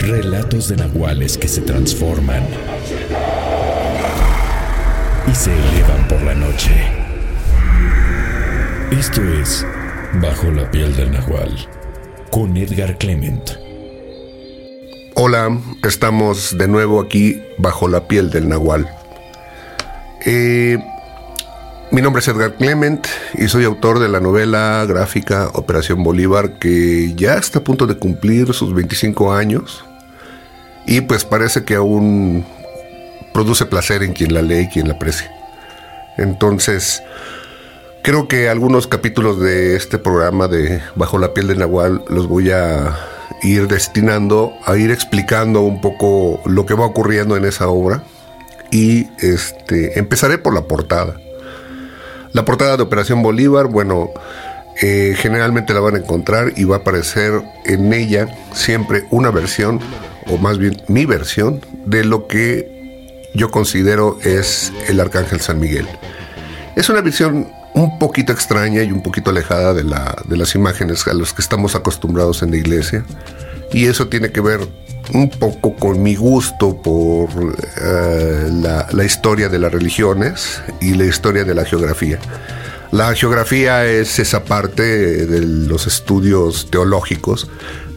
Relatos de nahuales que se transforman y se elevan por la noche. Esto es Bajo la piel del nahual con Edgar Clement. Hola, estamos de nuevo aquí bajo la piel del nahual. Eh, mi nombre es Edgar Clement y soy autor de la novela gráfica Operación Bolívar que ya está a punto de cumplir sus 25 años y pues parece que aún produce placer en quien la lee y quien la aprecia. Entonces, creo que algunos capítulos de este programa de Bajo la piel del Nahual los voy a ir destinando a ir explicando un poco lo que va ocurriendo en esa obra y este empezaré por la portada. La portada de Operación Bolívar, bueno, eh, generalmente la van a encontrar y va a aparecer en ella siempre una versión, o más bien mi versión, de lo que yo considero es el Arcángel San Miguel. Es una visión un poquito extraña y un poquito alejada de, la, de las imágenes a las que estamos acostumbrados en la iglesia. Y eso tiene que ver un poco con mi gusto por eh, la, la, historia de las religiones y la historia de la geografía. La geografía es esa parte de los estudios teológicos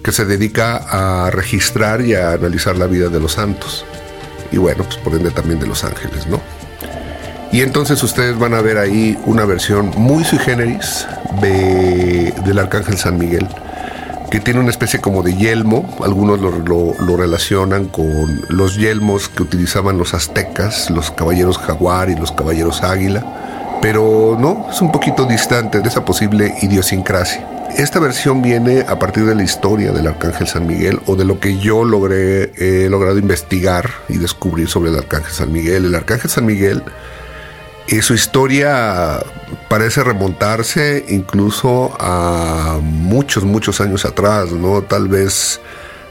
que se dedica a registrar y a analizar la vida de los santos. Y bueno, pues por ende también de los ángeles, ¿no? Y entonces ustedes van a ver ahí una versión muy sui generis de, del Arcángel San Miguel que tiene una especie como de yelmo, algunos lo, lo, lo, relacionan con los yelmos que utilizaban los aztecas, los caballeros jaguar y los caballeros águila, pero no, es un poquito distante de esa posible idiosincrasia. Esta versión viene a partir de la historia del Arcángel San Miguel o de lo que yo logré, he logrado investigar y descubrir sobre el Arcángel San Miguel. El Arcángel San Miguel y su historia parece remontarse incluso a muchos, muchos años atrás, ¿no? Tal vez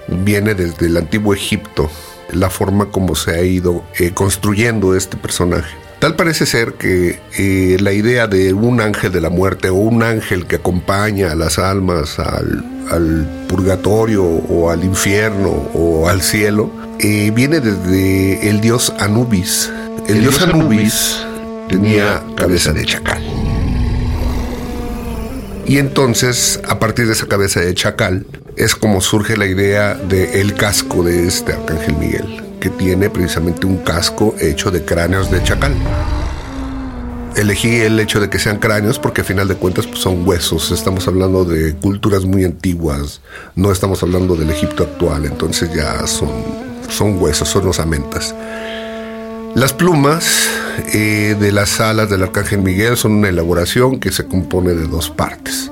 viene desde el antiguo Egipto, la forma como se ha ido eh, construyendo este personaje. Tal parece ser que eh, la idea de un ángel de la muerte o un ángel que acompaña a las almas al, al purgatorio o al infierno o al cielo eh, viene desde el dios Anubis. El, el dios, dios Anubis, Anubis tenía cabeza de chacal. Y entonces, a partir de esa cabeza de chacal, es como surge la idea del el casco de este Arcángel Miguel, que tiene precisamente un casco hecho de cráneos de chacal. Elegí el hecho de que sean cráneos porque a final de cuentas pues, son huesos, estamos hablando de culturas muy antiguas, no estamos hablando del Egipto actual, entonces ya son, son huesos, son osamentas. Las plumas eh, de las alas del Arcángel Miguel son una elaboración que se compone de dos partes.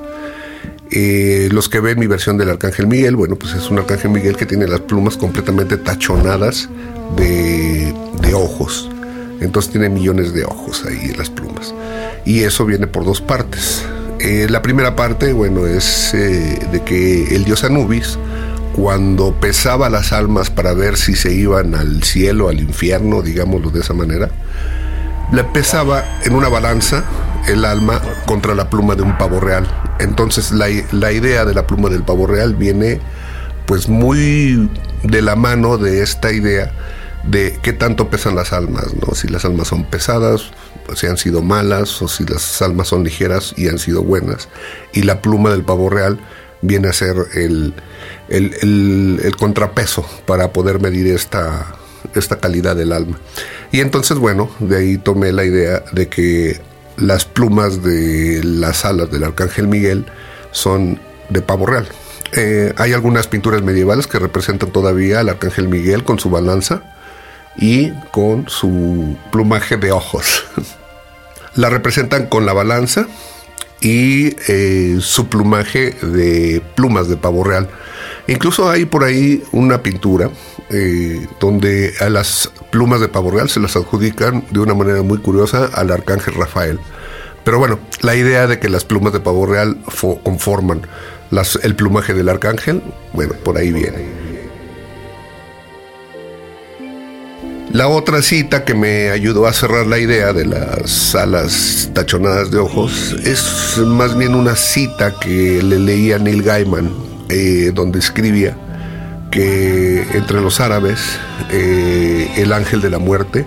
Eh, los que ven mi versión del Arcángel Miguel, bueno, pues es un Arcángel Miguel que tiene las plumas completamente tachonadas de, ojos. Entonces tiene millones de ojos ahí en las plumas. Y eso viene por dos partes. Eh, la primera parte, bueno, es eh, de que el dios Anubis, cuando pesaba las almas para ver si se iban al cielo, al infierno, digámoslo de esa manera, le pesaba en una balanza el alma contra la pluma de un pavo real. Entonces la, la, idea de la pluma del pavo real viene pues muy de la mano de esta idea de qué tanto pesan las almas, ¿no? Si las almas son pesadas, si han sido malas, o si las almas son ligeras y han sido buenas. Y la pluma del pavo real viene a ser el, el, el, contrapeso para poder medir esta, esta calidad del alma. Y entonces, bueno, de ahí tomé la idea de que las plumas de las alas del Arcángel Miguel son de pavo real. Eh, hay algunas pinturas medievales que representan todavía al Arcángel Miguel con su balanza y con su plumaje de ojos. la representan con la balanza y eh, su plumaje de plumas de pavo real. Incluso hay por ahí una pintura eh, donde a las plumas de pavo real se las adjudican de una manera muy curiosa al arcángel Rafael. Pero bueno, la idea de que las plumas de pavo real conforman el plumaje del arcángel, bueno, por ahí viene. La otra cita que me ayudó a cerrar la idea de las alas tachonadas de ojos es más bien una cita que le leía Neil Gaiman, eh, donde escribía que entre los árabes eh, el ángel de la muerte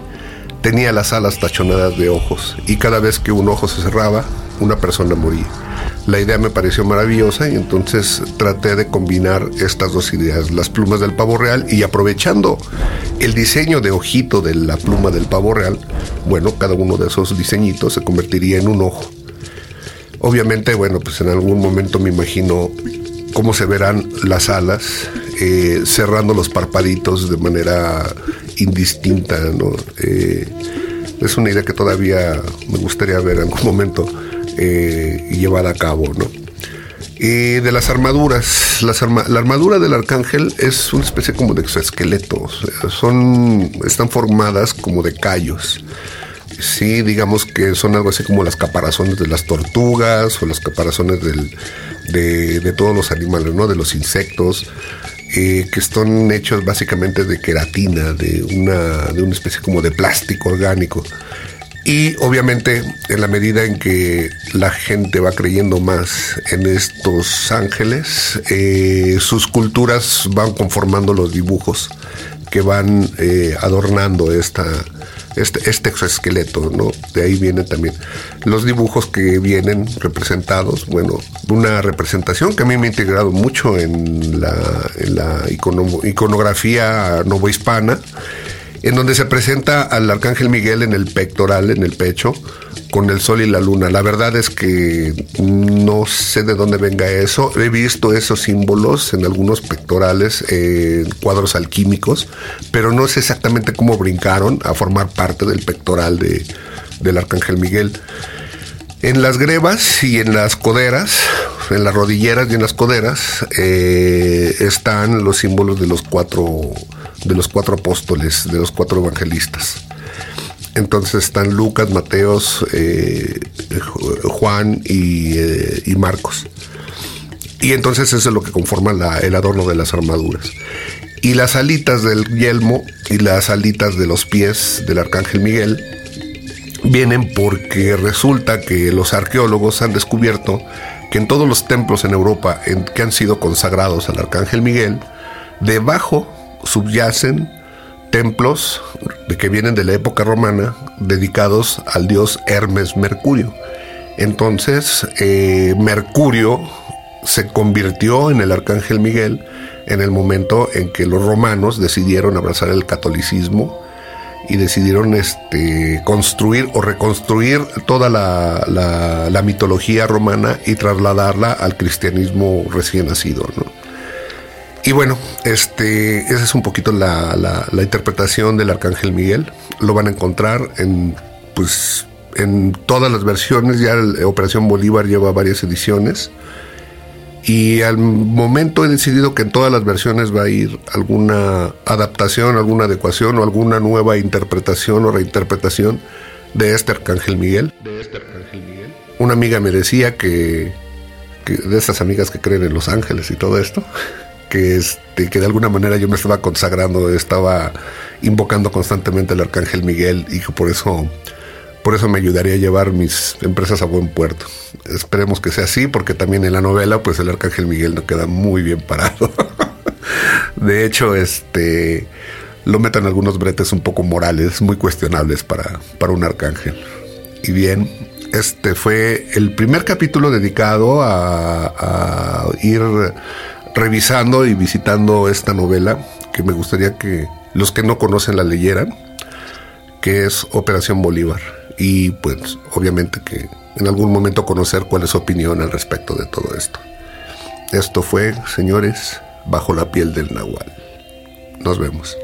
tenía las alas tachonadas de ojos y cada vez que un ojo se cerraba, una persona moría. La idea me pareció maravillosa y entonces traté de combinar estas dos ideas, las plumas del pavo real y aprovechando el diseño de ojito de la pluma del pavo real, bueno, cada uno de esos diseñitos se convertiría en un ojo. Obviamente, bueno, pues en algún momento me imagino cómo se verán las alas eh, cerrando los parpaditos de manera indistinta, ¿no? Eh, es una idea que todavía me gustaría ver en algún momento eh, llevada a cabo, ¿no? Y de las armaduras, la armadura del arcángel es una especie como de exoesqueleto, son, están formadas como de callos. Sí, digamos que son algo así como las caparazones de las tortugas o las caparazones de, de, todos los animales, ¿no? De los insectos. Eh, que están hechos básicamente de queratina, de una, de una especie como de plástico orgánico. Y obviamente en la medida en que la gente va creyendo más en estos ángeles, eh, sus culturas van conformando los dibujos que van eh, adornando esta, este, este exoesqueleto, ¿no? De ahí vienen también los dibujos que vienen representados, bueno, una representación que a mí me ha integrado mucho en la, la iconografía novohispana, en donde se presenta al Arcángel Miguel en el pectoral, en el pecho, con el sol y la luna. La verdad es que no sé de dónde venga eso. He visto esos símbolos en algunos pectorales, en cuadros alquímicos, pero no sé exactamente cómo brincaron a formar parte del pectoral de, del Arcángel Miguel. En las grebas y en las coderas, en las rodilleras y en las coderas, eh, están los símbolos de los cuatro de los cuatro apóstoles, de los cuatro evangelistas. Entonces están Lucas, Mateos, eh, Juan eh, y, Marcos. Y entonces eso es lo que conforma el adorno de las armaduras. Y las alitas del yelmo y las alitas de los pies del arcángel Miguel vienen porque resulta que los arqueólogos han descubierto que en todos los templos en Europa en, que han sido consagrados al arcángel Miguel, debajo subyacen templos que vienen de la época romana dedicados al dios Hermes Mercurio. Entonces, eh, Mercurio se convirtió en el arcángel Miguel en el momento en que los romanos decidieron abrazar el catolicismo y decidieron este, construir o reconstruir toda la, la mitología romana y trasladarla al cristianismo recién nacido. ¿no? Y bueno, este, esa es un poquito la, la, interpretación del Arcángel Miguel. Lo van a encontrar en, pues, en todas las versiones. Ya Operación Bolívar lleva varias ediciones. Y al momento he decidido que en todas las versiones va a ir alguna adaptación, alguna adecuación o alguna nueva interpretación o reinterpretación de este Arcángel Miguel. De este Arcángel Miguel. Una amiga me decía que, que de esas amigas que creen en los ángeles y todo esto, que, este, que de alguna manera yo me estaba consagrando, estaba invocando constantemente al Arcángel Miguel y que por eso, por eso me ayudaría a llevar mis empresas a buen puerto. Esperemos que sea así, porque también en la novela, pues el Arcángel Miguel no queda muy bien parado. de hecho, este lo metan algunos bretes un poco morales, muy cuestionables para, para un arcángel. Y bien, este fue el primer capítulo dedicado a, a ir revisando y visitando esta novela, que me gustaría que los que no conocen la leyeran, que es Operación Bolívar. Y pues obviamente que en algún momento conocer cuál es su opinión al respecto de todo esto. Esto fue, señores, bajo la piel del nahual. Nos vemos.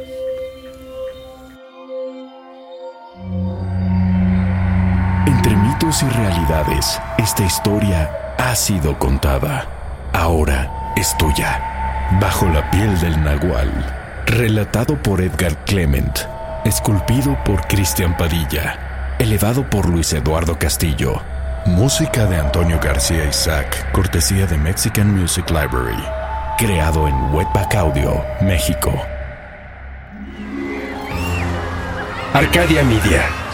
Entre mitos y realidades, esta historia ha sido contada. Ahora es tuya. Bajo la piel del Nahual. Relatado por Edgar Clement. Esculpido por Cristian Padilla. Elevado por Luis Eduardo Castillo. Música de Antonio García Isaac, cortesía de Mexican Music Library. Creado en Webpack Audio, México. Arcadia Media.